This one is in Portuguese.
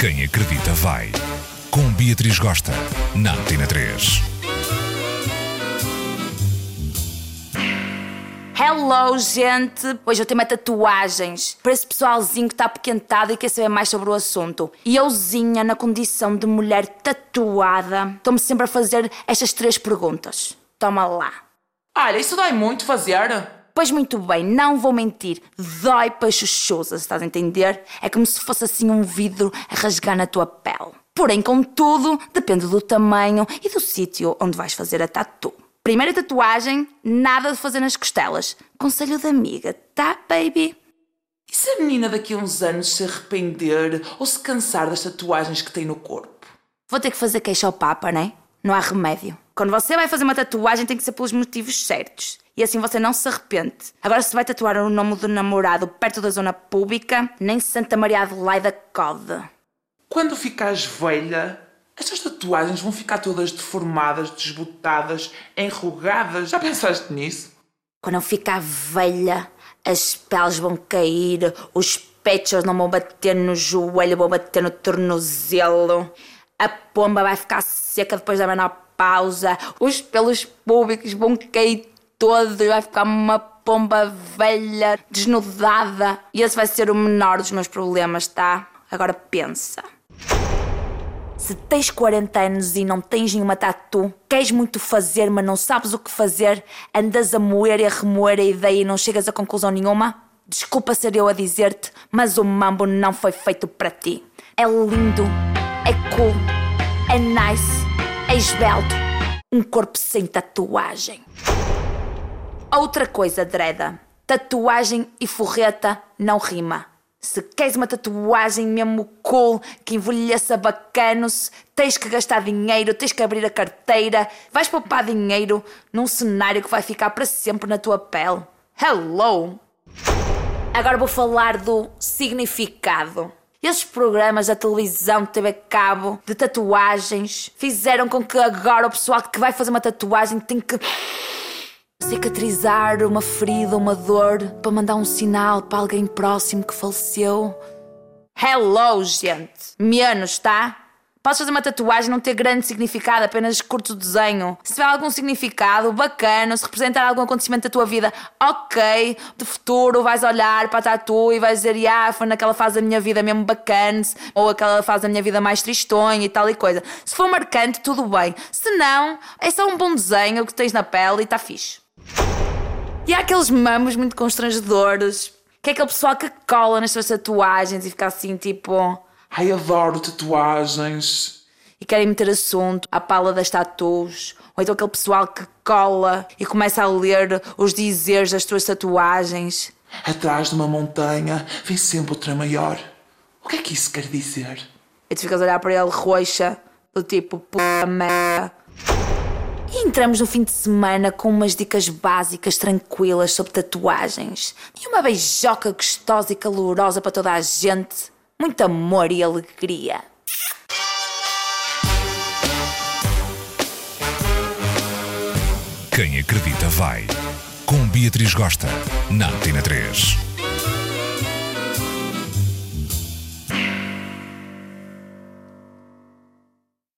Quem acredita vai. Com Beatriz Gosta, na Antena 3. Hello, gente! Hoje eu tenho tatuagens para esse pessoalzinho que está apoquentado e quer saber mais sobre o assunto. E euzinha, na condição de mulher tatuada, estou-me sempre a fazer estas três perguntas. Toma lá. Olha, isso dói muito fazer. Pois muito bem, não vou mentir, dói para chuchosas, estás a entender? É como se fosse assim um vidro a rasgar na tua pele. Porém, contudo, depende do tamanho e do sítio onde vais fazer a tatu. Primeira tatuagem, nada de fazer nas costelas. Conselho da amiga, tá, baby? E se a menina daqui a uns anos se arrepender ou se cansar das tatuagens que tem no corpo? Vou ter que fazer queixa ao Papa, né? Não há remédio. Quando você vai fazer uma tatuagem, tem que ser pelos motivos certos. E assim você não se arrepende. Agora, se vai tatuar o nome do namorado perto da zona pública, nem Santa Maria Adelaida code. Quando ficares velha, estas tatuagens vão ficar todas deformadas, desbotadas, enrugadas. Já pensaste nisso? Quando eu ficar velha, as peles vão cair, os pechos não vão bater no joelho, vão bater no tornozelo. A pomba vai ficar seca depois da menopausa. Os pelos públicos vão cair todos, vai ficar uma pomba velha, desnudada. E esse vai ser o menor dos meus problemas, tá? Agora pensa. Se tens 40 anos e não tens nenhuma tatu, queres muito fazer, mas não sabes o que fazer, andas a moer e a remoer a ideia e não chegas a conclusão nenhuma? Desculpa ser eu a dizer-te, mas o mambo não foi feito para ti. É lindo, é cool, é nice, é esbelto. Um corpo sem tatuagem. Outra coisa, Dreda. Tatuagem e forreta não rima. Se queres uma tatuagem mesmo cool, que envelheça bacanos, tens que gastar dinheiro, tens que abrir a carteira, vais poupar dinheiro num cenário que vai ficar para sempre na tua pele. Hello! Agora vou falar do significado. Esses programas da televisão, TV Cabo, de tatuagens, fizeram com que agora o pessoal que vai fazer uma tatuagem tem que cicatrizar uma ferida, uma dor, para mandar um sinal para alguém próximo que faleceu. Hello, gente! Menos, tá? Podes fazer uma tatuagem não ter grande significado, apenas curto desenho. Se tiver algum significado bacana, se representar algum acontecimento da tua vida, ok, de futuro vais olhar para a tatu e vais dizer, ah, foi naquela fase da minha vida mesmo bacana, ou aquela fase da minha vida mais tristonha e tal e coisa. Se for marcante, tudo bem. Se não, é só um bom desenho que tens na pele e está fixe. E há aqueles mamos muito constrangedores, que é aquele pessoal que cola nas suas tatuagens e fica assim tipo. Ai, adoro tatuagens. E querem meter assunto à pala das tatuas. Ou então aquele pessoal que cola e começa a ler os dizeres das tuas tatuagens. Atrás de uma montanha vem sempre outra maior. O que é que isso quer dizer? E tu ficas a olhar para ele roxa, do tipo, puta merda. E entramos no fim de semana com umas dicas básicas tranquilas sobre tatuagens. E uma beijoca gostosa e calorosa para toda a gente. Muito amor e alegria. Quem acredita vai. Com Beatriz Gosta, na Antena 3.